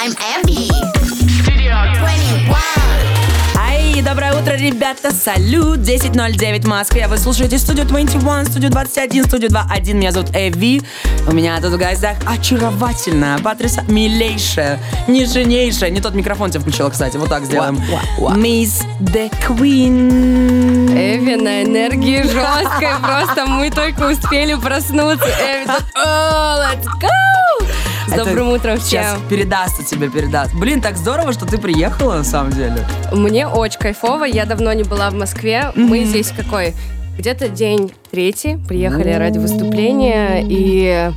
I'm Ev. Ребята, салют, 10.09 Москва, вы слушаете студию 21, студию 21, студию 21, меня зовут Эви, у меня тут в гостях очаровательная, потряса, милейшая, нежнейшая, не тот микрофон тебе включила, кстати, вот так сделаем, Мисс The Queen. Эви на энергии жесткой, просто мы только успели проснуться. Эви тут, «О, let's go! С Это добрым утром Сейчас всем. передастся тебе, передаст. Блин, так здорово, что ты приехала, на самом деле. Мне очень кайфово, я давно не была в Москве. Мы здесь какой? Где-то день третий, приехали ради выступления, и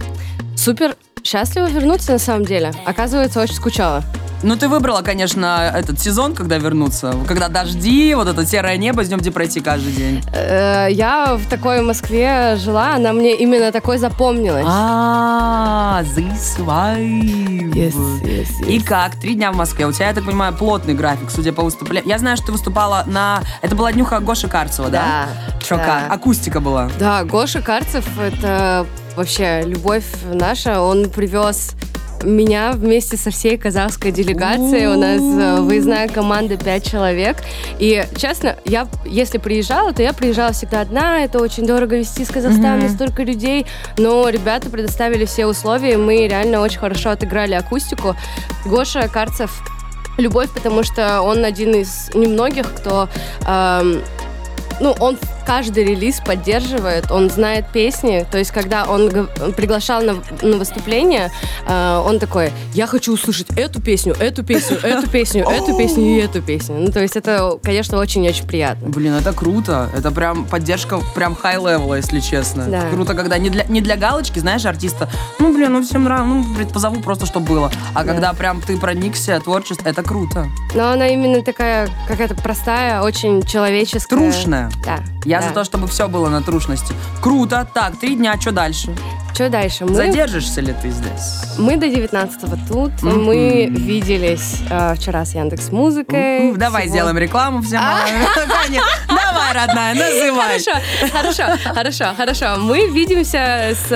супер счастлива вернуться на самом деле. Оказывается, очень скучала. Ну, ты выбрала, конечно, этот сезон, когда вернуться. Когда дожди, вот это серое небо, с днем пройти каждый день. Э, Я в такой Москве жила, она мне именно такой запомнилась. А, this vibe. Yes, yes, yes. И как? Три дня в Москве. У тебя, я так понимаю, плотный график, судя по выступлениям. Я знаю, что ты выступала на... Это была днюха Гоши Карцева, да? Да, Что, да. Акустика была. Да, Гоша Карцев — это вообще любовь наша. Он привез меня вместе со всей казахской делегацией. У нас э, выездная команда 5 человек. И, честно, я, если приезжала, то я приезжала всегда одна. Это очень дорого везти из Казахстана, столько людей. Но ребята предоставили все условия, и мы реально очень хорошо отыграли акустику. Гоша Карцев любовь, потому что он один из немногих, кто эм, ну, он каждый релиз поддерживает, он знает песни. То есть, когда он приглашал на, на выступление, э, он такой, я хочу услышать эту песню, эту песню, эту песню, эту песню и эту песню. Ну, то есть, это, конечно, очень-очень приятно. Блин, это круто. Это прям поддержка прям level, если честно. Да. Круто, когда не для, не для галочки, знаешь, артиста, ну, блин, ну, всем нравится, ну, блин, позову просто, чтобы было. А когда прям ты проникся творчеством, это круто. Но она именно такая, какая-то простая, очень человеческая. Трушная. Да. Я да. за то, чтобы все было на трушности. Круто. Так, три дня, что дальше? Что дальше? Мы... Задержишься ли ты здесь? Мы до 19-го тут. Мгм. Мы виделись э, вчера с Яндекс Музыкой. У, Давай Сегодня- сделаем рекламу всем. Конечно. Давай, родная, называй. Хорошо, хорошо, хорошо, хорошо. Мы видимся с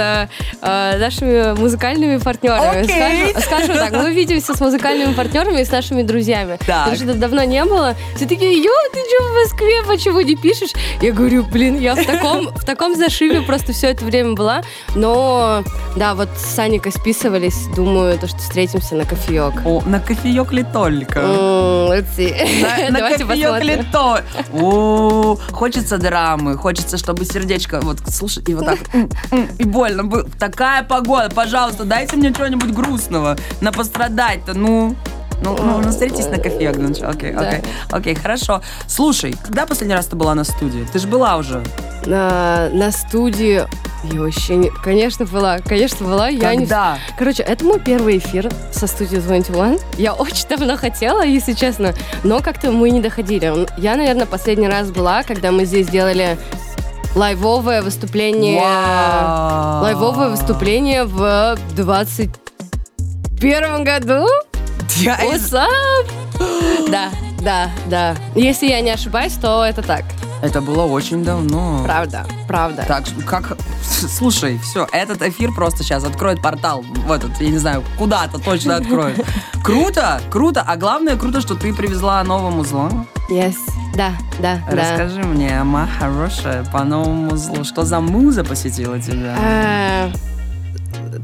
э, нашими музыкальными партнерами. Скажем так, мы видимся с музыкальными партнерами и с нашими друзьями. Потому что давно не было. Все такие, ё, ты что в Москве, почему не пишешь? Я говорю, блин, я в таком, в таком зашиве просто все это время была. Но, да, вот с Саникой списывались. Думаю, то, что встретимся на кофеек. О, на кофеек ли только? На, на кофеек ли то? О, хочется драмы, хочется, чтобы сердечко вот слушай и вот так и больно. Такая погода, пожалуйста, дайте мне чего-нибудь грустного, на пострадать-то, ну. Ну, ну, ну, встретитесь на для начала. Окей, Да. окей, окей, хорошо. Слушай, когда последний раз ты была на студии? Ты же была уже. на, на студии. Я вообще не... Конечно, была. Конечно, была. Я не... Когда? Короче, это мой первый эфир со студией 21. Я очень давно хотела, если честно, но как-то мы не доходили. Я, наверное, последний раз была, когда мы здесь делали лайвовое выступление. Вау. Лайвовое выступление в 21 году. Я What's up? Да, да, да. Если я не ошибаюсь, то это так. Это было очень давно. Правда, правда. Так, как... Слушай, все, этот эфир просто сейчас откроет портал в этот, я не знаю, куда-то точно откроет. Круто, круто. А главное, круто, что ты привезла новому зло. Yes. Да, да, да. Расскажи мне, ама хорошая, по новому злу. Что за муза посетила тебя?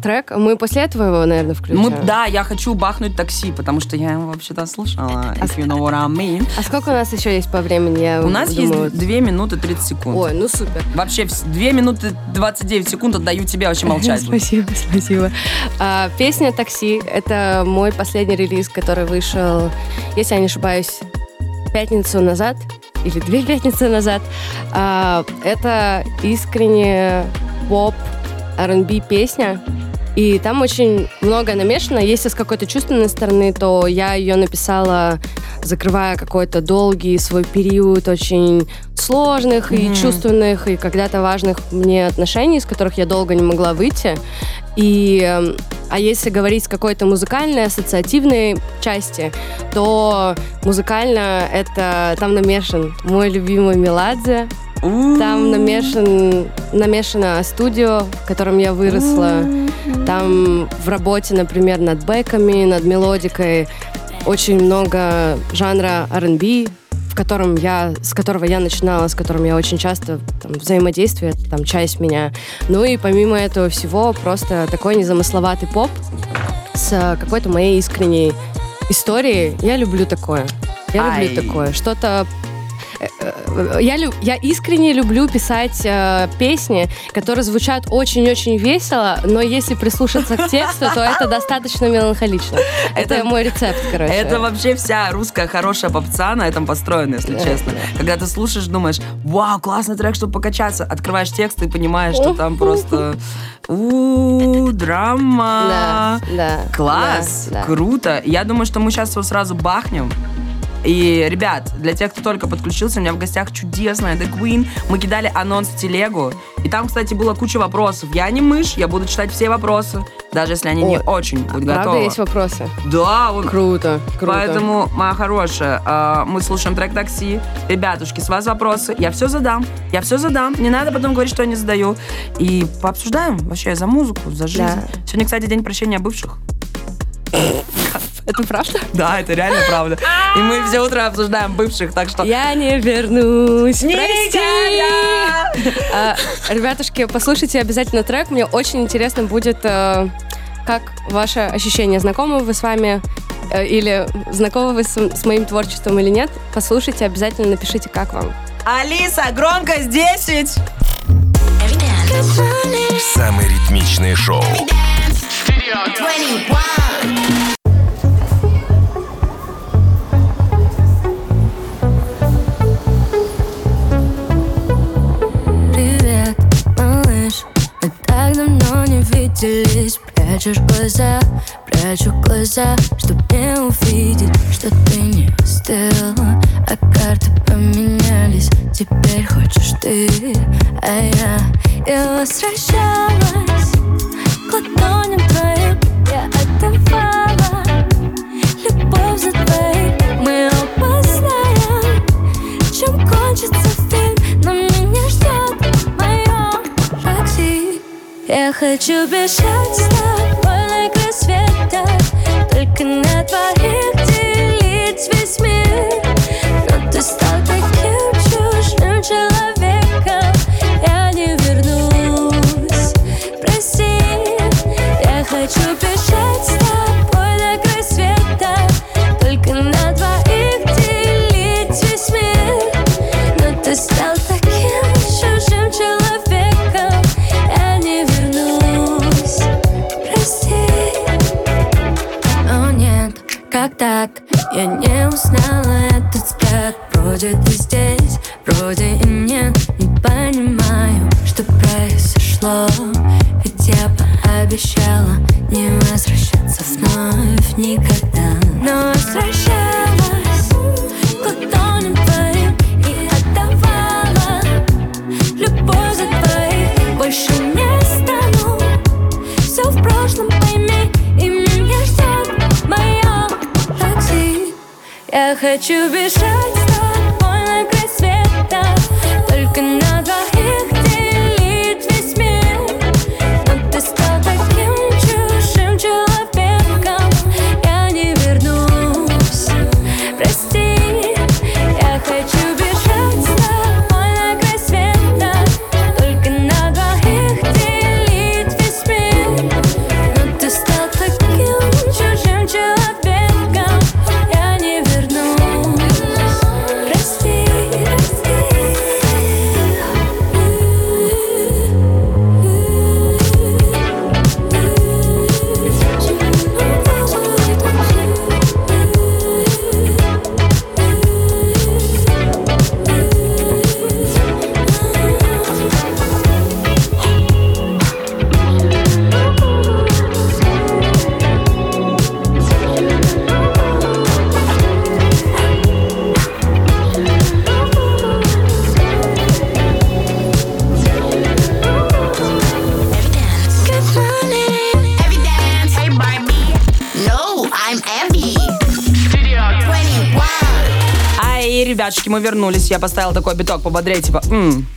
Трек. Мы после этого его, наверное, включим. Мы, да, я хочу бахнуть такси, потому что я его вообще-то слушала. If you know what I mean. А сколько у нас еще есть по времени? Я У нас думаю, есть 2 минуты 30 секунд. Ой, ну супер. Вообще, 2 минуты 29 секунд отдаю тебе вообще молчать. Спасибо, спасибо. А, песня «Такси» — это мой последний релиз, который вышел, если я не ошибаюсь, пятницу назад или две пятницы назад. А, это искренне поп R&B песня. И там очень много намешано. Если с какой-то чувственной стороны, то я ее написала, закрывая какой-то долгий свой период очень сложных и чувственных, и когда-то важных мне отношений, из которых я долго не могла выйти. И, эм, а если говорить с какой-то музыкальной, ассоциативной части, то музыкально это там намешан мой любимый Меладзе, Там намешан, намешано студио, в котором я выросла. Там в работе, например, над бэками, над мелодикой очень много жанра R&B, в котором я, с которого я начинала, с которым я очень часто там, взаимодействую, это там часть меня. Ну и помимо этого всего, просто такой незамысловатый поп с какой-то моей искренней историей. Я люблю такое. Я Ай. люблю такое. Что-то я, лю- я искренне люблю писать э, песни, которые звучат очень-очень весело, но если прислушаться к тексту, то это достаточно меланхолично. Это, Это- мой рецепт, короче. Это вообще вся русская хорошая попца на этом построена, если Да, честно. да. Когда ты слушаешь, думаешь, вау, классный трек, чтобы покачаться. Открываешь текст и понимаешь, что там просто у драма. Да, да. Класс, да, да. круто. Я думаю, что мы сейчас его сразу бахнем. И, ребят, для тех, кто только подключился, у меня в гостях чудесная The Queen. Мы кидали анонс в телегу. И там, кстати, была куча вопросов. Я не мышь, я буду читать все вопросы, даже если они не Ой, очень будут Правда, готовы. есть вопросы? Да, вот Круто, круто. Поэтому, моя хорошая, э, мы слушаем трек «Такси». Ребятушки, с вас вопросы. Я все задам. Я все задам. Не надо потом говорить, что я не задаю. И пообсуждаем вообще за музыку, за жизнь. Да. Сегодня, кстати, день прощения бывших. Это правда? Да, это реально правда. И мы все утро обсуждаем бывших, так что... Я не вернусь, прости. А, Ребятушки, послушайте обязательно трек. Мне очень интересно будет, э, как ваше ощущение. Знакомы вы с вами э, или знакомы вы с, с моим творчеством или нет? Послушайте, обязательно напишите, как вам. Алиса, громкость 10! Every dance. Самое ритмичное шоу. Dance. Studio 21. Виделись. Прячешь глаза, прячу глаза Чтоб не увидеть, что ты не остыла А карты поменялись Теперь хочешь ты, а я Я возвращалась. К ладоням твоим Я хочу бежать с тобой на край только на двоих делить весь мир. Но ты стал таким чужим человеком, я не вернусь. Прости, я хочу бежать с тобой Я не узнала этот взгляд Вроде ты ребятушки, мы вернулись. Я поставила такой биток пободрее, типа, м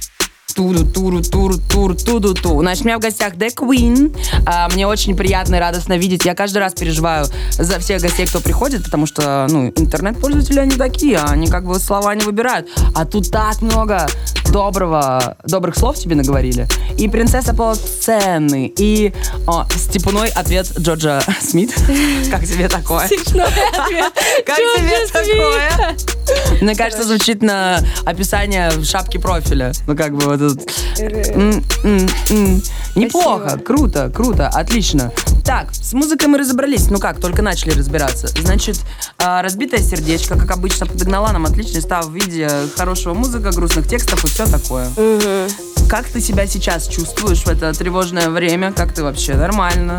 туру туру туру туру туду ту Значит, у меня в гостях The Queen. А, мне очень приятно и радостно видеть. Я каждый раз переживаю за всех гостей, кто приходит, потому что, ну, интернет-пользователи, они такие, они как бы слова не выбирают. А тут так много доброго, добрых слов тебе наговорили. И принцесса полуценны, и о, степной ответ Джорджа Смит. Как тебе такое? Как тебе такое? Мне кажется, звучит на описание шапки профиля. Ну, как бы вот этот... Неплохо, круто, круто, отлично. Так, с музыкой мы разобрались. Ну как, только начали разбираться. Значит, а, разбитое сердечко, как обычно, подогнала нам отличный став в виде хорошего музыка, грустных текстов и все такое. Как ты себя сейчас чувствуешь в это тревожное время? Как ты вообще? Нормально?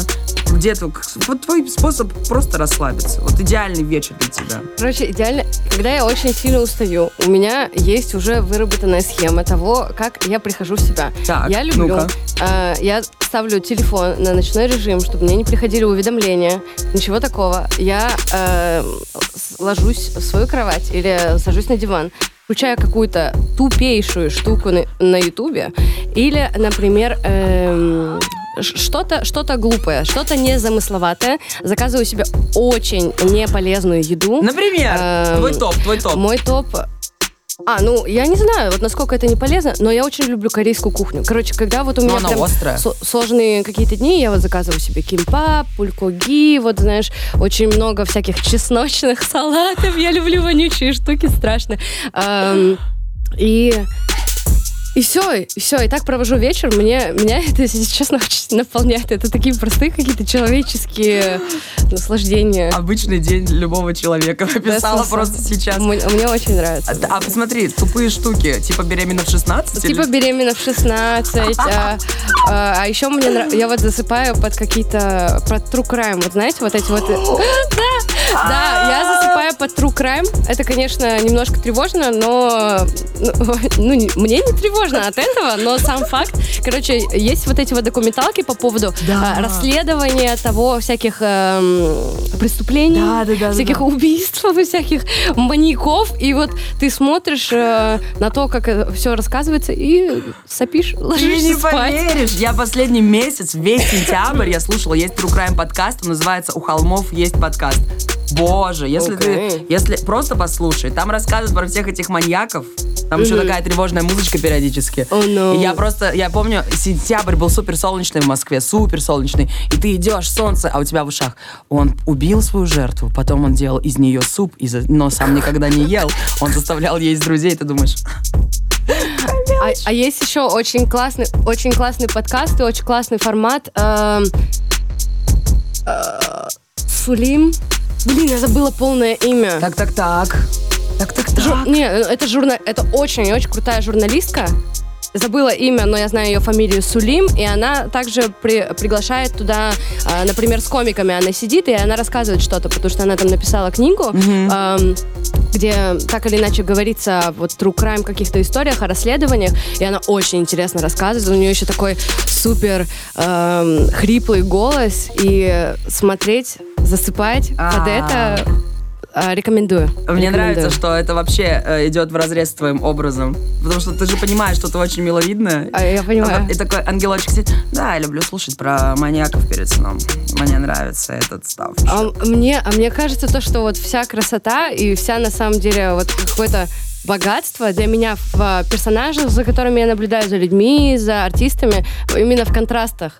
Где ты? Вот твой способ просто расслабиться. Вот идеальный вечер для тебя. Короче, идеально, когда я очень сильно устаю, у меня есть уже выработанная схема того, как я прихожу в себя. Так, я люблю, ну-ка. э, я ставлю телефон на ночной режим, чтобы мне не приходили уведомления, ничего такого. Я э, ложусь в свою кровать или сажусь на диван, включаю какую-то тупейшую штуку на, на ютубе или, например, эм, что-то что глупое, что-то незамысловатое, заказываю себе очень неполезную еду. Например, Эм, твой топ, твой топ. Мой топ... А, ну, я не знаю, вот насколько это не полезно, но я очень люблю корейскую кухню. Короче, когда вот у меня прям острая. со- сложные какие-то дни, я вот заказываю себе кимпап, пулькоги, вот, знаешь, очень много всяких чесночных салатов. Я люблю вонючие штуки, страшно. Ам, И... И все, и все, и так провожу вечер. Мне, меня это, если честно, очень наполняет. Это такие простые какие-то человеческие наслаждения. Обычный день любого человека. Описала Да, просто сейчас. Мне, мне очень нравится. А, а посмотри, тупые штуки, типа беременна в 16? Типа или- беременна в 16. А, а, а еще мне нрав- я вот засыпаю под какие-то про true crime. Вот знаете, вот эти вот. Да, да, я засыпаю под true crime. Это, конечно, немножко тревожно, но ну, ну, не- мне не тревожно от этого, но сам факт. Короче, есть вот эти вот документалки по поводу Да. а, расследования того всяких эм, преступлений, Да, да, да, да, всяких да. убийств, всяких маньяков, и вот ты смотришь э, на то, как все рассказывается, и сопишь, Ты ложишься не спать. поверишь, я последний месяц, весь сентябрь я слушала, есть True Crime подкаст, он называется «У холмов есть подкаст». Боже, если Окей. ты, если просто послушай, там рассказывают про всех этих маньяков, там еще такая тревожная музычка периодически. Oh, no. И я просто, я помню, сентябрь был супер солнечный в Москве, супер солнечный, и ты идешь, солнце, а у тебя в ушах. Он убил свою жертву, потом он делал из нее суп, из- но сам никогда не ел. Он заставлял есть друзей, ты думаешь, А, а есть еще очень классный, очень классный подкаст и очень классный формат. эм, э, Сулим. Блин, я забыла полное имя. так, так, так, так, так, так. Жур- Не, это журна... это очень-очень крутая журналистка. Забыла имя, но я знаю ее фамилию Сулим, и она также при- приглашает туда, а, например, с комиками она сидит, и она рассказывает что-то, потому что она там написала книгу, ам, где так или иначе говорится вот true crime каких-то историях, о расследованиях, и она очень интересно рассказывает. У нее еще такой супер ам, хриплый голос, и смотреть, засыпать под А. это а, рекомендую. Мне Рекомендую. нравится, что это вообще э, идет в разрез с твоим образом. Потому что ты же понимаешь, что ты очень миловидная. А, я понимаю. И такой ангелочек сидит. Да, я люблю слушать про маньяков перед сном. Мне нравится этот став. А мне, а мне кажется, то, что вот вся красота и вся на самом деле вот какое-то богатство для меня в персонажах, за которыми я наблюдаю, за людьми, за артистами, именно в контрастах.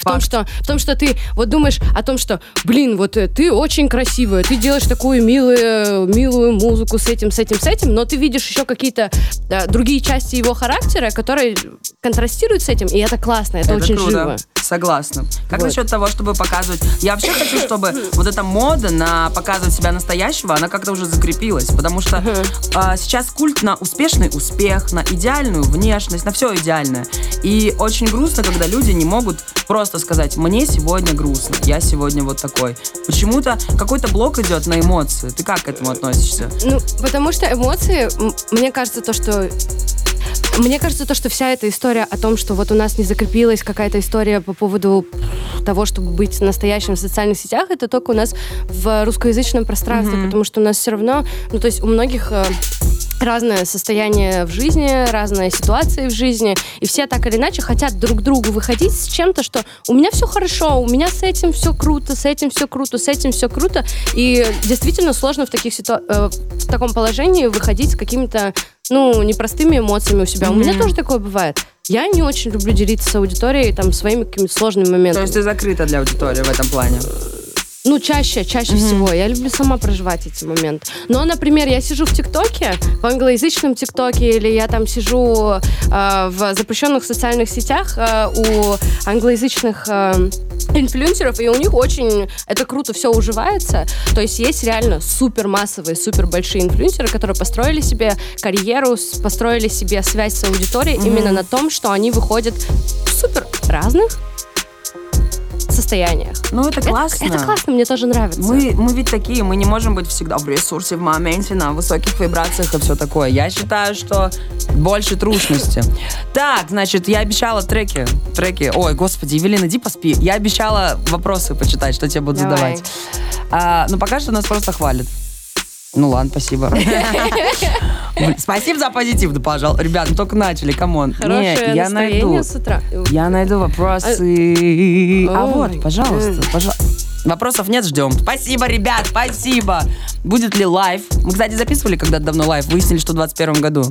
В том, что, в том, что ты вот думаешь о том, что, блин, вот э, ты очень красивая, ты делаешь такую милую, милую музыку с этим, с этим, с этим, но ты видишь еще какие-то да, другие части его характера, которые контрастируют с этим, и это классно, это, очень круто. живо. Согласна. Как Вот. насчет того, чтобы показывать... Я вообще хочу, чтобы вот эта мода на показывать себя настоящего, она как-то уже закрепилась. Потому что а, сейчас культ на успешный успех, на идеальную внешность, на все идеальное. И очень грустно, когда люди не могут просто сказать, мне сегодня грустно, я сегодня вот такой. Почему-то какой-то блок идет на эмоции. Ты как к этому относишься? Ну, потому что эмоции, мне кажется, то, что мне кажется, то, что вся эта история о том, что вот у нас не закрепилась какая-то история по поводу того, чтобы быть настоящим в социальных сетях, это только у нас в русскоязычном пространстве, потому что у нас все равно, ну, то есть у многих э, разное состояние в жизни, разные ситуации в жизни, и все так или иначе хотят друг другу выходить с чем-то, что у меня все хорошо, у меня с этим все круто, с этим все круто, с этим все круто, и действительно сложно в, таких ситу... э, в таком положении выходить с какими-то, ну, непростыми эмоциями у себя. Mm-hmm. У меня тоже такое бывает. Я не очень люблю делиться с аудиторией там своими какими-то сложными моментами. То есть ты закрыта для аудитории в этом плане? Ну, чаще, чаще mm-hmm. всего. Я люблю сама проживать эти моменты. Но, например, я сижу в ТикТоке, в англоязычном ТикТоке, или я там сижу э, в запрещенных социальных сетях э, у англоязычных э, инфлюенсеров, и у них очень это круто все уживается. То есть есть реально супер массовые, супер большие инфлюенсеры, которые построили себе карьеру, построили себе связь с аудиторией mm-hmm. именно на том, что они выходят в супер разных состояниях. Ну, это классно. Это, это классно, мне тоже нравится. Мы, мы ведь такие, мы не можем быть всегда в ресурсе, в моменте, на высоких вибрациях и все такое. Я считаю, что больше трушности. Так, значит, я обещала треки. Треки. Ой, господи, Евелина, иди поспи. Я обещала вопросы почитать, что тебе будут Давай. задавать. А, ну, пока что нас просто хвалят. Ну ладно, спасибо. Спасибо за позитив, да, пожалуйста. Ребят, мы только начали, come on. Хорошее я найду. с утра. Я найду вопросы. А вот, пожалуйста, пожалуйста. Вопросов нет, ждем. Спасибо, ребят, спасибо. Будет ли live? Мы, кстати, записывали когда-то давно live. Выяснили, что в 21 году.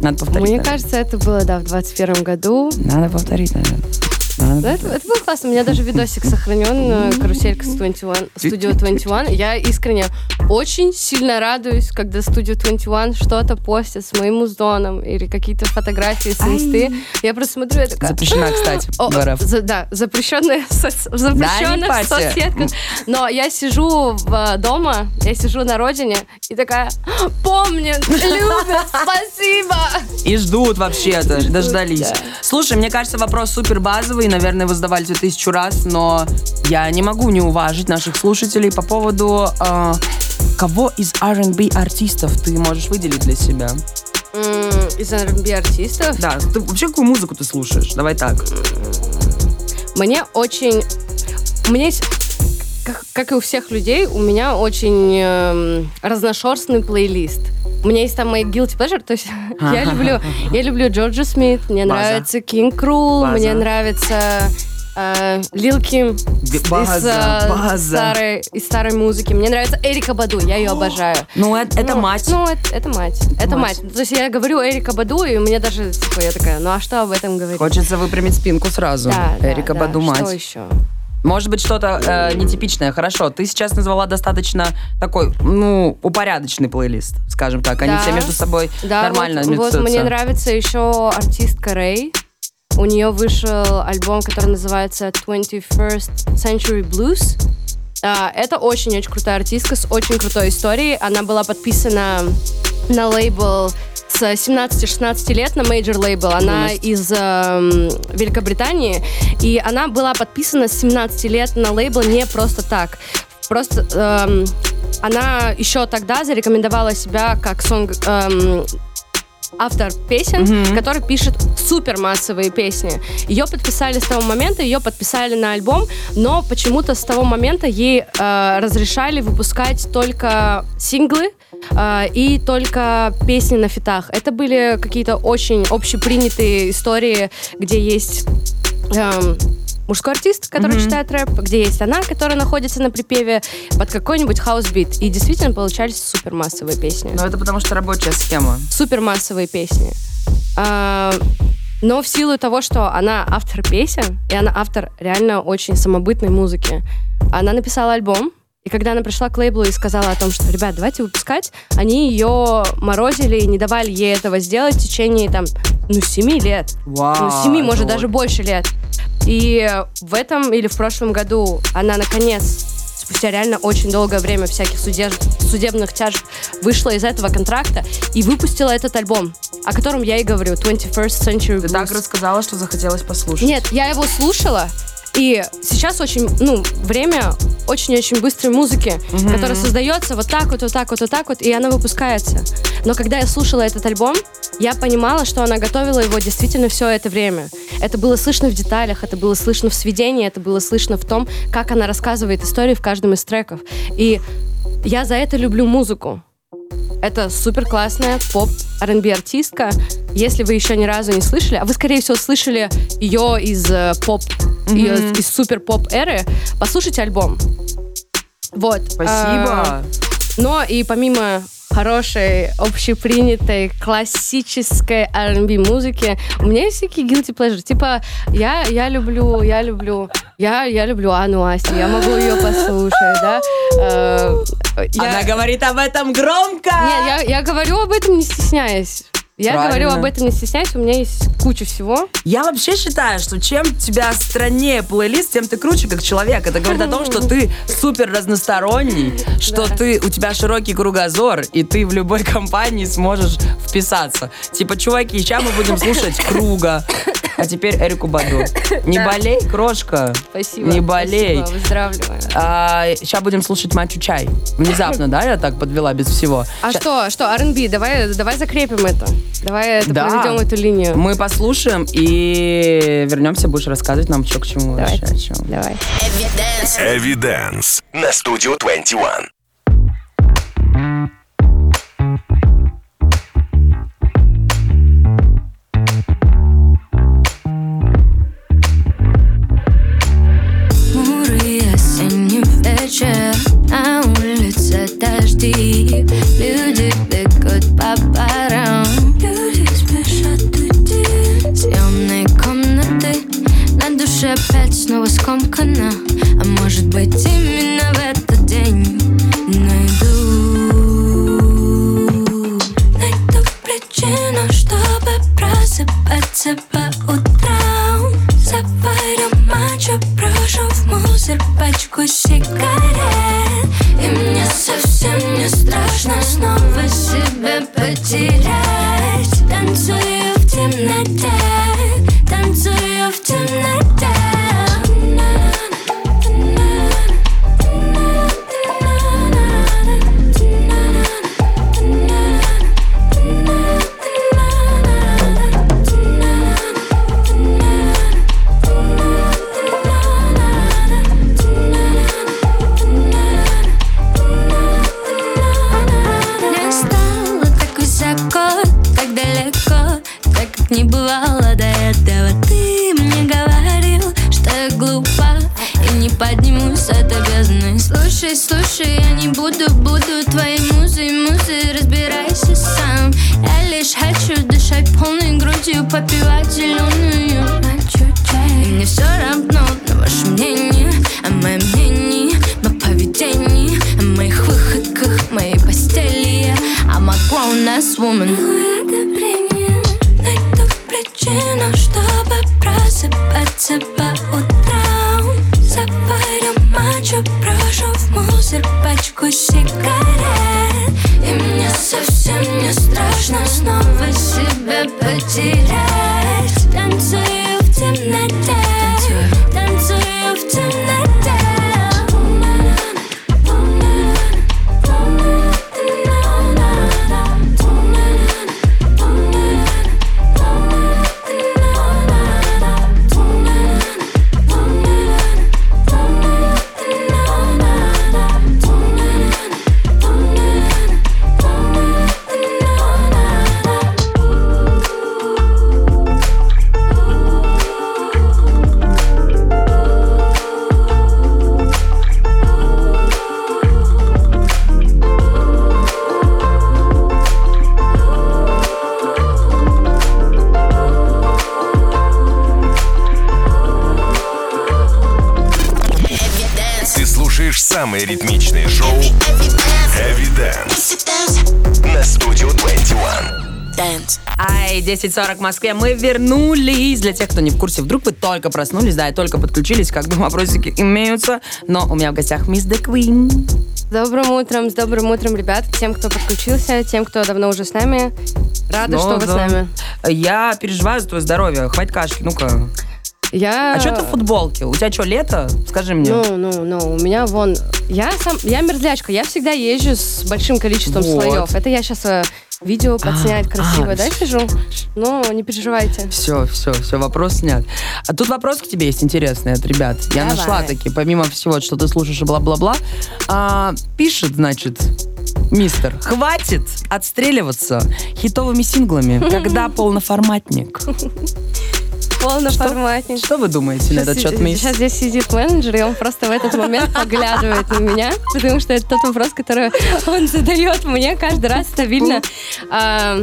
Надо повторить. Мне наверное. кажется, это было, да, в 21 году. Надо повторить, наверное. Да, это, это было классно. У меня даже видосик сохранен, каруселька с 21, Studio 21. Я искренне очень сильно радуюсь, когда Studio 21 что-то постит с моим узоном или какие-то фотографии с инсты. Я просто смотрю, я такая... Запрещена, кстати, О, в за- да, запрещенная в соц- в Да, парься. соцсетках. Но я сижу в, э, дома, я сижу на родине и такая, помнят, любят, спасибо. И ждут вообще-то, дождались. да. Слушай, мне кажется, вопрос супер базовый, наверное, вы задавали его тысячу раз, но я не могу не уважить наших слушателей по поводу э, кого из R&B артистов ты можешь выделить для себя? Из R&B артистов Да, ты вообще какую музыку ты слушаешь? Давай так. Мне очень... Меня есть... Как, как и у всех людей, у меня очень эм, разношерстный плейлист. У меня есть там мои guilty pleasure, то есть я люблю, я люблю Джорджа Смит, мне База. нравится Кинг Крул, мне нравится э, Лил Ким из, База, э, база. старой, из старой музыки. Мне нравится Эрика Баду, я ее обожаю. Ну, это, это Ну, мать. Ну, это, это мать. Это мать. мать. То есть я говорю Эрика Баду, и мне даже, типа, я такая, ну а что об этом говорить? Хочется выпрямить спинку сразу. Да, Эрика да. Баду мать. Что еще? Может быть, что-то э, нетипичное. Хорошо, ты сейчас назвала достаточно такой, ну, упорядоченный плейлист, скажем так. Они Да. все между собой Да, нормально вот, вот миксуются. мне нравится еще артистка Рэй. У нее вышел альбом, который называется 21st Century Blues. А, это очень-очень крутая артистка с очень крутой историей. Она была подписана на лейбл с 17-16 лет на major лейбл. Она из эм, Великобритании. И она была подписана с 17 лет на лейбл не просто так. Просто эм, она еще тогда зарекомендовала себя как song, эм, автор песен, который пишет супер массовые песни. Ее подписали с того момента, ее подписали на альбом, но почему-то с того момента ей э, разрешали выпускать только синглы э, и только песни на фитах. Это были какие-то очень общепринятые истории, где есть эм, мужской артист, который читает рэп, где есть она, которая находится на припеве под какой-нибудь хаус-бит. И действительно получались супер массовые песни Ну, это потому что рабочая схема. супермассовые песни. А, но в силу того, что она автор песен, и она автор реально очень самобытной музыки, она написала альбом, и когда она пришла к лейблу и сказала о том, что, ребят, давайте выпускать, они ее морозили и не давали ей этого сделать в течение, там, ну, семи лет. Вау. ну, семи, может, вот- даже больше лет. И в этом или в прошлом году она, наконец, спустя реально очень долгое время всяких судеб- судебных тяжб вышла из этого контракта и выпустила этот альбом, о котором я и говорю, 21st Century Ты Blues. так рассказала, что захотелось послушать. Нет, я его слушала, и сейчас очень, ну, время очень-очень быстрой музыки, которая создается вот так вот, вот так вот, вот так вот, и она выпускается. Но когда я слушала этот альбом, я понимала, что она готовила его действительно все это время. Это было слышно в деталях, это было слышно в сведении, это было слышно в том, как она рассказывает истории в каждом из треков. И я за это люблю музыку. Это супер классная поп R&B артистка. Если вы еще ни разу не слышали, а вы, скорее всего, слышали ее из э, поп, ее из супер поп эры, послушайте альбом. Вот. Спасибо. А, но и помимо хорошей, общепринятой, классической R&B музыки, у меня есть всякие guilty pleasure. Типа, я, я люблю, я люблю, я, я люблю Анну Асти, я могу ее послушать, да. Э, я- Она говорит об этом громко. Нет, я, я говорю об этом не стесняясь. Я Правильно. говорю об этом не стесняясь, у меня есть куча всего. Я вообще считаю, что чем тебя страннее плейлист, тем ты круче как человек. Это говорит о том, что ты супер разносторонний, что ты у тебя широкий кругозор, и ты в любой компании сможешь вписаться. Типа, чуваки, сейчас мы будем слушать Круга, а теперь Эрику Баду. Не Да. болей, крошка. Спасибо. Не болей. Спасибо, выздоравливаю. сейчас будем слушать Мачу Чай. Внезапно, да, я так подвела без всего. А Ща- что, что, R&B, давай, давай закрепим это. Давай это Да. проведем эту линию. Мы послушаем и вернемся, будешь рассказывать нам, что к чему Давай. вообще, о чем. Давай. Evidence. Эвиденс на студию 21. Хмурый осенний вечер На улице дожди Люди снова скомкано А может быть именно в этот день Найду. Найду причину, чтобы просыпаться по утрам. Заварю матча, брошу в мусор пачку сигарет. И мне совсем не страшно снова себя потерять. Танцую в темноте, танцую в темноте не бывало до этого. Ты мне говорил, что я глупа И не поднимусь от бездны Слушай, слушай, я не буду, буду Твоей музой, музой, разбирайся сам. Я лишь хочу дышать полной грудью Попивать зеленую И мне все равно на ваше мнение О моем мнении, о поведении О моих выходках, моей постели. I'm a grown-ass woman себя потерять Танцую Ай, 10.40 в Москве. Мы вернулись. Для тех, кто не в курсе, вдруг вы только проснулись, да, и только подключились, как бы вопросики имеются. Но у меня в гостях Мисс Queen. С добрым утром, с добрым утром, ребят. Тем, кто подключился, тем, кто давно уже с нами. Рада, Ну, что вы да. с нами. Я переживаю за твое здоровье. Хватит кашки, ну-ка. Я... А что ты в футболке? У тебя что, лето? Скажи мне. Ну, ну, ну, у меня вон... Я сам... Я мерзлячка, я всегда езжу с большим количеством Вот. слоев. Это я сейчас видео подснять красивое, а, да, сижу? Ну, не переживайте. Все, все, все, вопрос снят. А тут вопрос к тебе есть интересный от ребят. Я Давай. нашла таки, помимо всего, что ты слушаешь и бла-бла-бла, а, пишет, значит, Мистер, хватит отстреливаться хитовыми синглами, когда полноформатник. Полноформатник. Что вы думаете на этот счет, мисс? Сейчас здесь сидит менеджер, и он просто в этот момент поглядывает на меня, потому что это тот вопрос, который он задает мне каждый раз стабильно. А,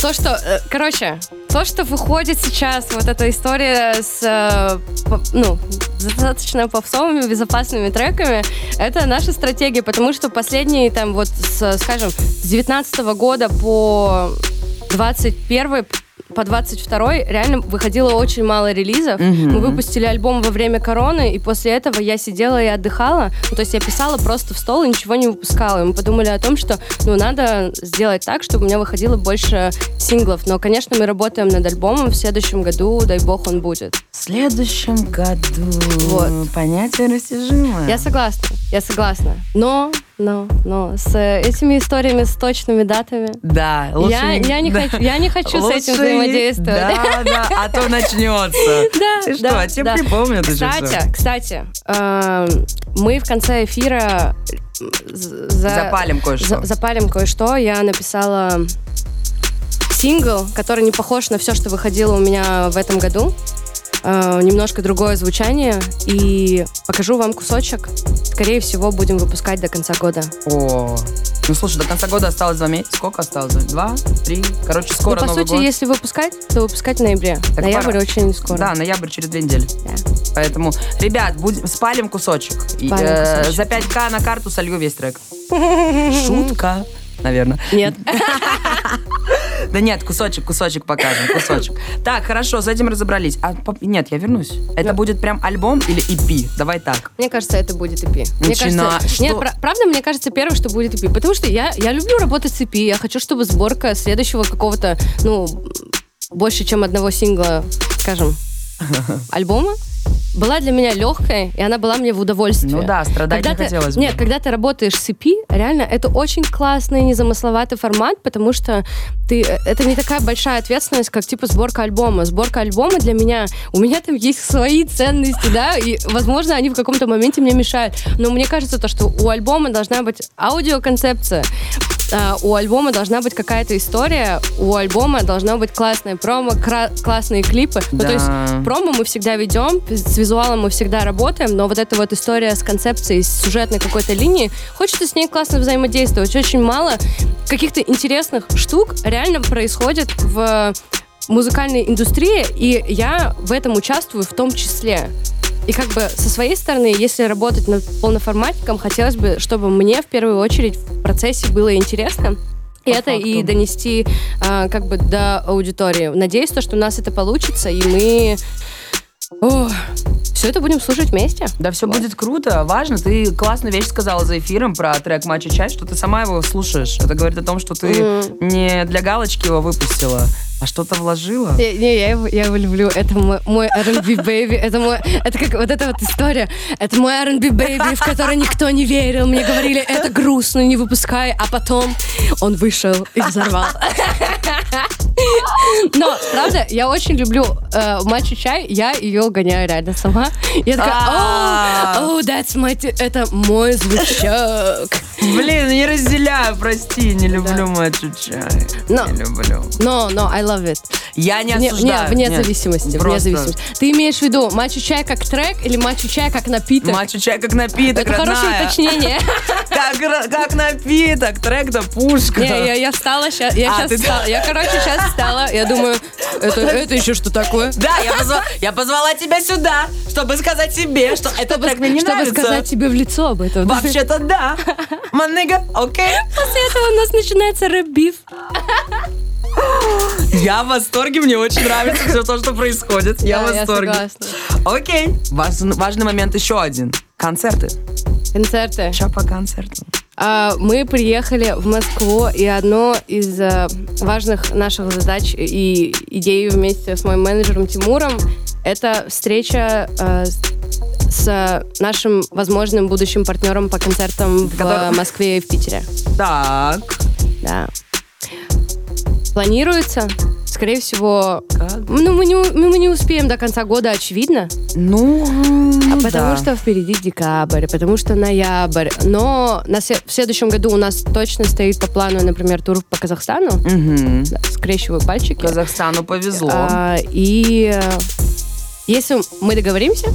То, что, э, короче, то, что выходит сейчас, вот эта история с, э, ну, достаточно попсовыми, безопасными треками, это наша стратегия, потому что последние, там, вот, с, скажем, с 19 года по 21 по 22 реально выходило очень мало релизов. Мы выпустили альбом во время короны, и после этого я сидела и отдыхала. Ну, то есть я писала просто в стол и ничего не выпускала. И мы подумали о том, что ну, надо сделать так, чтобы у меня выходило больше синглов. Но, конечно, мы работаем над альбомом. В следующем году, дай бог, он будет. В следующем году. Вот. Понятие растяжимое. Я согласна, я согласна. Но, но, но с э, этими историями, с точными датами, Да, лучше я, не- я, не да. хочу, я не хочу с этим Лучше взаимодействовать. Да, да, а то начнется. Да, Ты что, да, тебе да. припомнят Кстати, кстати, эм, мы в конце эфира з- за- Запалим кое-что. за- запалим кое-что. Я написала сингл, который не похож на все, что выходило у меня в этом году. Э, немножко другое звучание. И покажу вам кусочек. Скорее всего, будем выпускать до конца года. О, ну слушай, до конца года осталось два месяца. Сколько осталось? Два, три? Короче, скоро ну, по Новый сути, год. если выпускать, то выпускать в ноябре. Так Ноябрь пора. очень скоро. Да, ноябрь через две недели. Да. Поэтому, ребят, будем, спалим кусочек. И, Спалим э, кусочек. за 5к на карту солью весь трек. Шутка, наверное. Нет. Да нет, кусочек, кусочек покажем, кусочек. Так, хорошо, с этим разобрались. А, нет, я вернусь. Это будет прям альбом или EP? Давай так. Мне кажется, это будет EP. Мне Начина-? Нет, пра- правда, мне кажется, первое, что будет EP. Потому что я, я люблю работать с EP. Я хочу, чтобы сборка следующего какого-то, ну, больше, чем одного сингла, скажем, альбома, была для меня легкой, и она была мне в удовольствие. Ну да, страдать Когда не ты- хотелось бы. Нет, когда ты работаешь с EP, реально, это очень классный, незамысловатый формат, потому что ты, э, это не такая большая ответственность, как типа сборка альбома. Сборка альбома для меня, у меня там есть свои ценности, да, и, возможно, они в каком-то моменте мне мешают. Но мне кажется, то, что у альбома должна быть аудиоконцепция, а, у альбома должна быть какая-то история, у альбома должна быть классная промо, кра- классные клипы. Ну, Да. то есть промо мы всегда ведем, с визуалом мы всегда работаем, но вот эта вот история с концепцией, с сюжетной какой-то линии, хочется с ней классно взаимодействовать. Очень мало каких-то интересных штук реально происходит в музыкальной индустрии, и я в этом участвую в том числе. И как бы со своей стороны, если работать над полноформатиком, хотелось бы, чтобы мне в первую очередь в процессе было интересно. И По это и факту. донести а, как бы до аудитории. Надеюсь, то, что у нас это получится, и мы все это будем слушать вместе. Да, все Вот. будет круто, важно. Ты классную вещь сказала за эфиром про трек «Матча Чай», что ты сама его слушаешь. Это говорит о том, что ты Мгм. не для галочки его выпустила, а что-то вложила. Не, не, я, его, я его люблю. Это мой, мой R&B baby. Это мой, это как вот эта вот история. Это мой R&B baby, в который никто не верил. Мне говорили, это грустно, не выпускай. А потом он вышел и взорвал. Но, правда, я очень люблю э, матчу чай. Я ее гоняю реально сама. Я такая, А. oh, that's my... Это мой звучок. Блин, не разделяю, прости, не люблю матчу чай. Не люблю. Но, но, I love it. Я не осуждаю. не, вне зависимости, вне зависимости. Ты имеешь в виду матчу чай как трек или матчу чай как напиток? Матчу чай как напиток, Это хорошее уточнение. Как, напиток, трек да пушка. Не, я, встала сейчас, я А, сейчас ты- встала. Я, короче, сейчас встала. Я думаю, это, это еще что такое? Да, я, позва- я позвала тебя сюда, чтобы сказать тебе, что этот трек мне не Чтобы нравится. сказать тебе в лицо об этом. Вообще-то да. Маныга, окей. После этого у нас начинается рэп-биф. Я в восторге, мне очень нравится все то, что происходит. Я в Да, я восторге. согласна. Окей. Важ- важный момент еще один. Концерты. Концерты. Че по концерту? А, Мы приехали в Москву, и одно из э, важных наших задач и идей вместе с моим менеджером Тимуром это встреча э, с нашим возможным будущим партнером по концертам в Москве и в Питере. Так. Да. Планируется, скорее всего, Как? ну, мы не, у- мы не успеем до конца года, очевидно. Ну, А потому да. что впереди декабрь, потому что ноябрь. Но на се- в следующем году у нас точно стоит по плану, например, тур по Казахстану. Да, скрещиваю пальчики. Казахстану повезло. А, и э, если мы договоримся,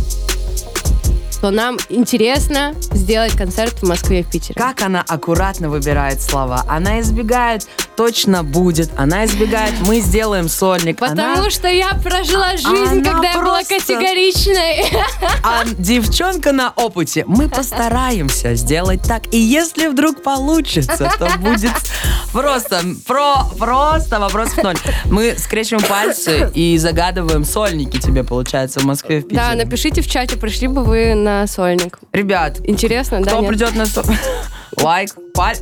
то нам интересно сделать концерт в Москве и в Питере. Как она аккуратно выбирает слова. Она избегает «точно будет», она избегает «мы сделаем сольник». Потому Она- что я прожила жизнь, Она когда я была просто- категоричной. А девчонка на опыте. Мы постараемся сделать так. И если вдруг получится, то будет просто, про, просто вопрос в ноль. Мы скрещиваем пальцы и загадываем сольники тебе, получается, в Москве в Питере. Да, напишите в чате, пришли бы вы на сольник. Ребят, Интересно, да? кто нет? придет на со- лайк,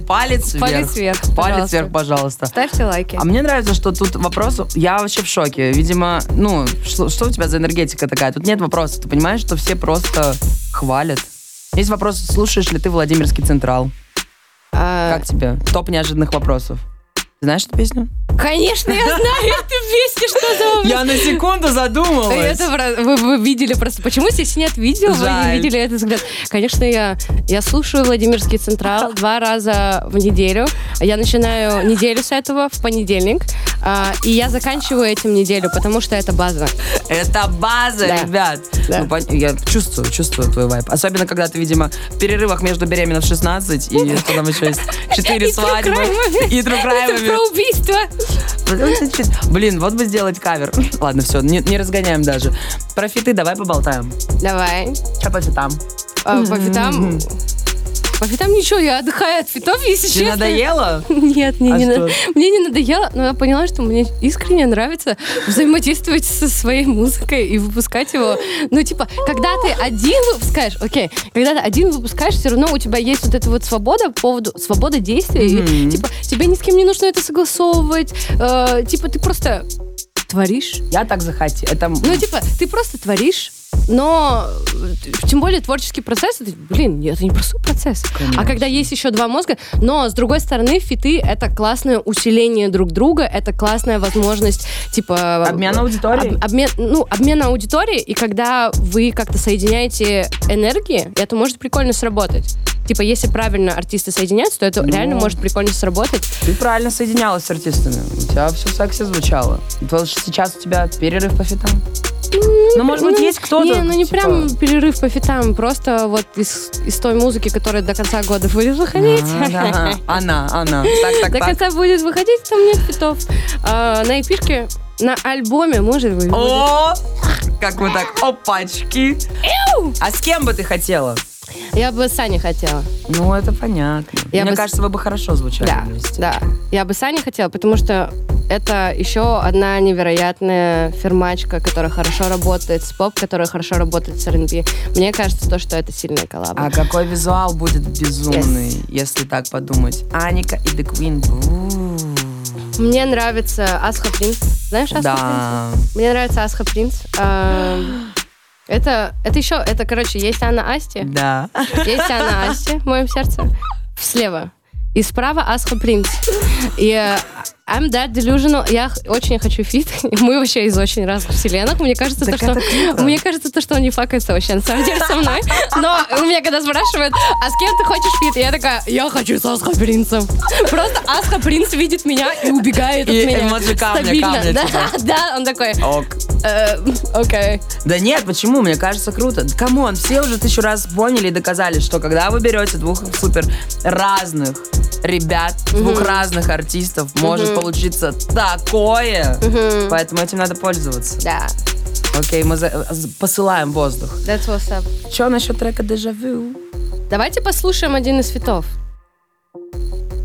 палец вверх. Палец вверх, Палец пожалуйста. вверх, пожалуйста. Ставьте лайки. А мне нравится, что тут вопрос... Я вообще в шоке. Видимо, ну, что, что у тебя за энергетика такая? Тут нет вопросов. Ты понимаешь, что все просто хвалят? Есть вопрос, слушаешь ли ты Владимирский Централ? А, Как тебе? Топ неожиданных вопросов. Знаешь эту песню? Конечно, я знаю эту песню, что за. Я на секунду задумалась. Это вы, вы видели просто. Почему здесь нет видео? Вы Жаль. не видели этот взгляд. Конечно, я, я слушаю Владимирский Централ два раза в неделю. Я начинаю неделю с этого в понедельник. а, и я заканчиваю этим неделю, потому что это база. Это база, Да. ребят. Да. Ну, пон- я чувствую, чувствую твой вайп. Особенно, когда ты, видимо, в перерывах между беременна в 16 и что там еще есть? Четыре свадьбы. И трукраймами. Про убийство. Блин, вот бы сделать кавер. Ладно, все, не, не разгоняем даже. Про фиты давай поболтаем. Давай. Че по фитам? А, по фитам... По фитам ничего, я отдыхаю от фитов, если Тебе честно. надоело? Нет, мне, А не, на- мне не надоело, но я поняла, что мне искренне нравится взаимодействовать со своей музыкой и выпускать его. Ну, типа, когда ты один выпускаешь, окей, когда ты один выпускаешь, все равно у тебя есть вот эта вот свобода по поводу, свобода действия. И, Мгм. типа, тебе ни с кем не нужно это согласовывать. э, типа, ты просто творишь. Я так захотел. Это... Ну, типа, ты просто творишь, но э, тем более творческий процесс, это, блин, это не простой процесс. Конечно. А когда есть еще два мозга, но с другой стороны, фиты это классное усиление друг друга, это классная возможность, типа... Обмен аудиторией? об- обмен, ну, обмен аудиторией, и когда вы как-то соединяете энергии, это может прикольно сработать. Типа, если правильно артисты соединяются, то это Ну. реально может прикольно сработать. Ты правильно соединялась с артистами. У тебя все секси звучало. Вот сейчас у тебя перерыв по фитам. Ну, может быть, Ну, есть кто-то. Не, ну не типа, прям перерыв по фитам, просто вот из, из той музыки, которая до конца года будет выходить. а. Она, она. Так, так, До конца будет выходить, там нет фитов. А, на эпирке, на альбоме, может быть. О! Как мы так, опачки. А с кем бы ты хотела? Я бы с Саней хотела. Ну, это понятно. Я Мне бы кажется, вы бы хорошо звучали Да, вместе. да. Я бы с Саней хотела, потому что это еще одна невероятная фермачка, которая хорошо работает с поп, которая хорошо работает с R&B. Мне кажется, то, что это сильная коллаба. А какой визуал будет безумный, если так подумать? Аника и The Queen. Мне нравится Асха Принц. Знаешь Асха Принц? Да. Мне нравится Асха Принц. А, Это, это еще, это, короче, есть Анна Асти, Да. есть Анна Асти в моем сердце, слева. И справа Асха Принц. И э, I'm that delusional. Я очень хочу фит. Мы вообще из очень разных вселенных. Мне кажется, то, что, мне кажется, то, что он не факается вообще на самом деле со мной. Но у меня когда спрашивают, а с кем ты хочешь фит? Я такая, я хочу с Асха Принцем. Просто Асха Принц видит меня и убегает И от меня. эмоджи камня, Стабильно. камня, да, типа. да, он такой, Ок. «Э, окей. Да нет, почему? Мне кажется, круто. Come on, все уже тысячу раз поняли и доказали, что когда вы берете двух супер разных ребят, двух разных артистов, может получиться такое. Поэтому этим надо пользоваться. Да, Окей, мы за- з- посылаем воздух. that's what's up. Что насчет трека «Дежавю»? Давайте послушаем один из фитов.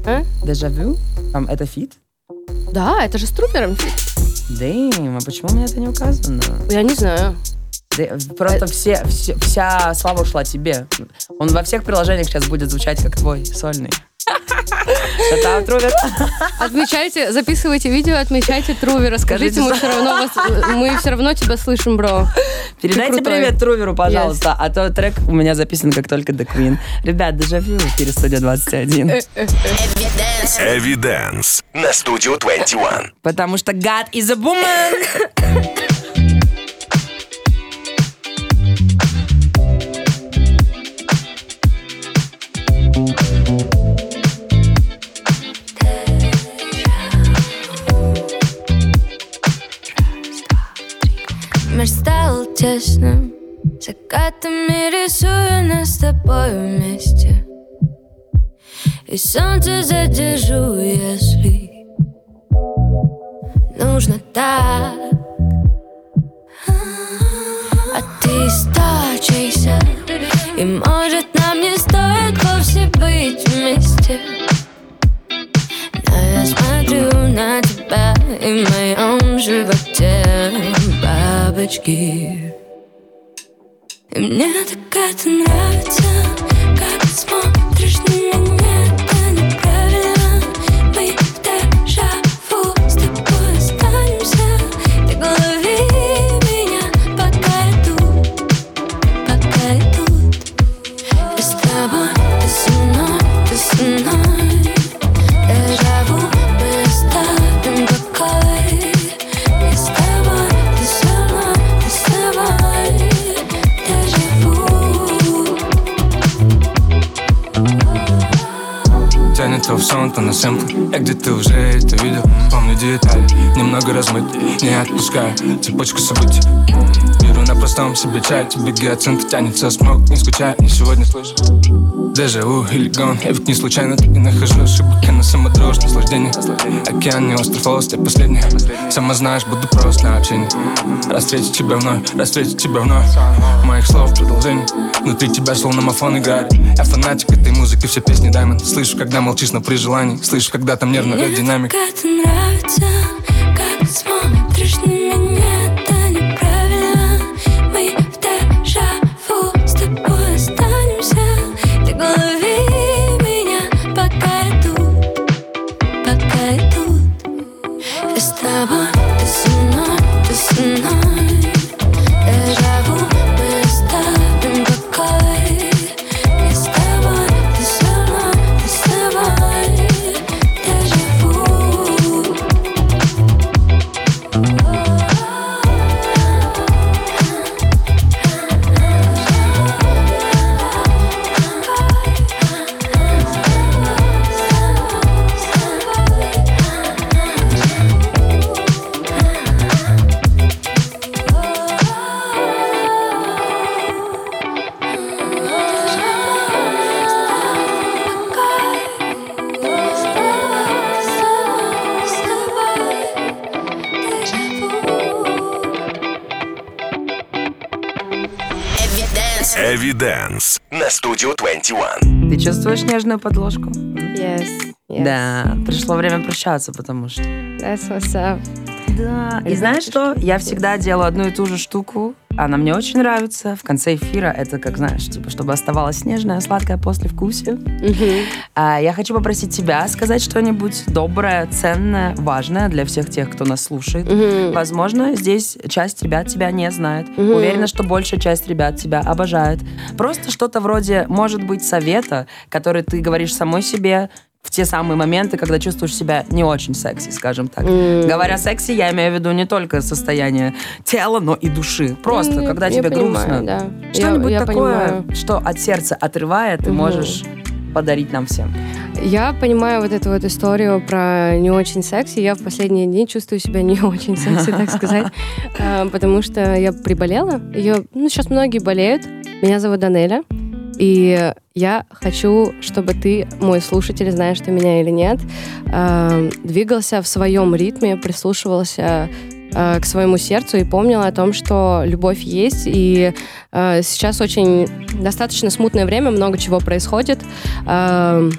А? «Дежавю»? Там это фит? Да, это же с трупером фит. Damn, а почему у меня это не указано? Я не знаю. Дэ- Просто все, все- вся слава ушла тебе. Он во всех приложениях сейчас будет звучать как твой сольный. Shoutout, Трувер. Отмечайте, записывайте видео, отмечайте Трувера. Скажите, мы все равно вас, мы все равно тебя слышим, бро. Передайте привет Труверу, пожалуйста. А то трек у меня записан как только Dequine. Ребят, дежавю эфире студия 21. Evidence. Evidence на студию 21. Потому что God is a woman. Тесным Закатами рисую нас с тобой вместе. И солнце задержу, если Нужно так. А ты источайся И может нам не стоит вовсе быть вместе. Но я смотрю на тебя и в моем животе бабочки И мне так это нравится, как ты смотришь на меня То на сэмплы Я где-то уже это видел Помню детали, немного размыт Не отпускаю цепочку событий. Беру на простом себе чай Тебе гиацинт тянется смог Не скучай, не сегодня слышу Дежаву или гон. Я ведь не случайно так и нахожу ошибок Я на самодрожь, наслаждение. Океан, не остров, волос, я последний. Сама знаешь, буду прост на общение. Раз встретить тебя вновь, раз встретить тебя вновь. Моих слов продолжение. Внутри тебя словно мафон играет. Я фанатик этой музыки, все песни Diamond Слышу, когда молчишь, но при желании. Слышу, когда там нервно Мне рвет динамик это нравится, как ты смотришь на меня, 21. Ты чувствуешь нежную подложку? Yes, yes. Да, пришло время прощаться, потому что... That's what's up. Да. И знаешь что? Я всегда делаю одну и ту же штуку. Она мне очень нравится. В конце эфира это, как знаешь, типа, чтобы оставалось нежное, послевкусие. А, я хочу попросить тебя сказать что-нибудь доброе, ценное, важное для всех тех, кто нас слушает. Возможно, здесь часть ребят тебя не знает. Уверена, что большая часть ребят тебя обожает. Просто что-то вроде, может быть, совета, который ты говоришь самой себе, в те самые моменты, когда чувствуешь себя не очень секси, скажем так. Говоря секси, я имею в виду не только состояние тела, но и души. Просто, М, когда тебе понимаю, грустно. да. Что-нибудь Я- я такое, понимаю. что от сердца отрывает, ты Мгм. можешь подарить нам всем. Я понимаю вот эту вот историю про не очень секси. Я в последние дни чувствую себя не очень секси, так сказать, А, потому что я приболела. Ее, ну, сейчас многие болеют. Меня зовут Данеля. И я хочу, чтобы ты, мой слушатель, знаешь ты меня или нет, э, двигался в своем ритме, прислушивался э, к своему сердцу и помнил о том, что любовь есть. И э, сейчас очень достаточно смутное время, много чего происходит. Э,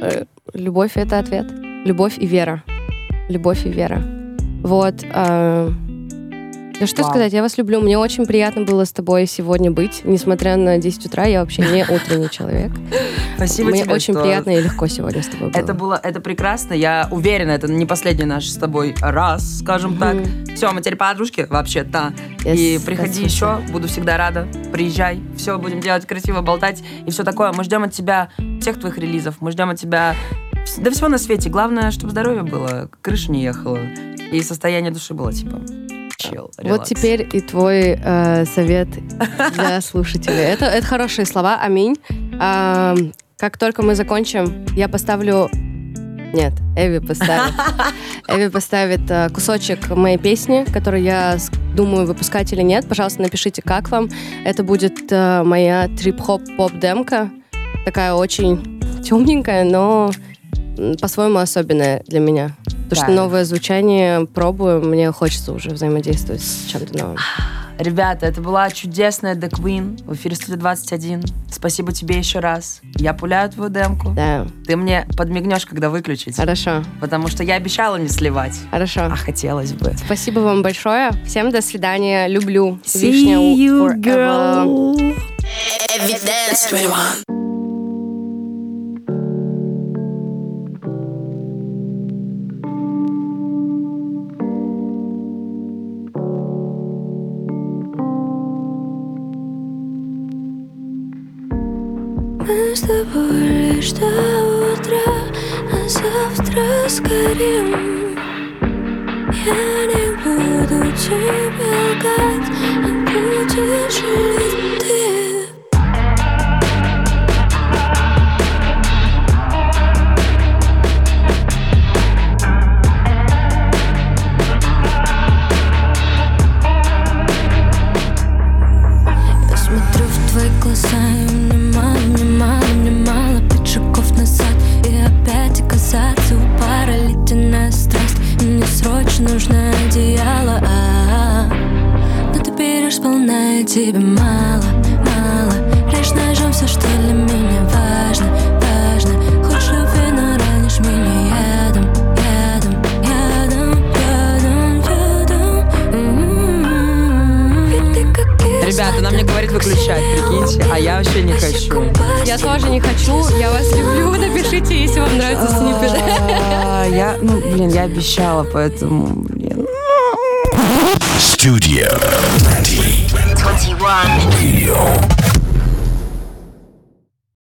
э, любовь — это ответ. Любовь и вера. Любовь и вера. Вот. Да что Вау. сказать, я вас люблю. Мне очень приятно было с тобой сегодня быть. Несмотря на 10 утра, я вообще не утренний человек. Спасибо Мне тебе, очень что- приятно и легко сегодня с тобой было. Это было, это прекрасно. Я уверена, это не последний наш с тобой раз, скажем так. Все, мы теперь подружки, вообще-то. Yes, и приходи еще, буду всегда рада. Приезжай, все, будем делать красиво, болтать и все такое. Мы ждем от тебя всех твоих релизов, мы ждем от тебя да всего на свете. Главное, чтобы здоровье было, крыша не ехала и состояние души было типа Вот релакс. теперь и твой э, совет для слушателей. Это, это хорошие слова. Аминь. А, как только мы закончим, я поставлю... Нет, Эви поставит. Эви поставит э, кусочек моей песни, который я думаю выпускать или нет. Пожалуйста, напишите, как вам. Это будет э, моя трип-хоп-поп-демка. Такая очень темненькая, но по-своему особенная для меня. Потому что Да. новое звучание пробую, мне хочется уже взаимодействовать с чем-то новым. Ребята, это была чудесная The Queen в эфире Студия 21. Спасибо тебе еще раз. Я пуляю твою демку. Да, Ты мне подмигнешь, когда выключить. хорошо, Потому что я обещала не сливать. хорошо. А хотелось бы. Спасибо вам большое. Всем до свидания. Люблю. Вишня forever. Evidence 21. Мы с тобой лишь до утра, а завтра сгорим. Я не буду тебе лгать, а будешь ли ты? Тебе мало, мало Режь ножом все, что для меня важно, важно Хочешь любви, но ранишь меня ядом, ядом, ядом, ядом, ядом М-м-м. Ребята, она мне говорит выключать, прикиньте, а я вообще не хочу. Я тоже не хочу. Я вас люблю. Напишите, если вам нравится сниппет. А, Я, ну, блин, я обещала, поэтому, блин. Studio 21. Radio.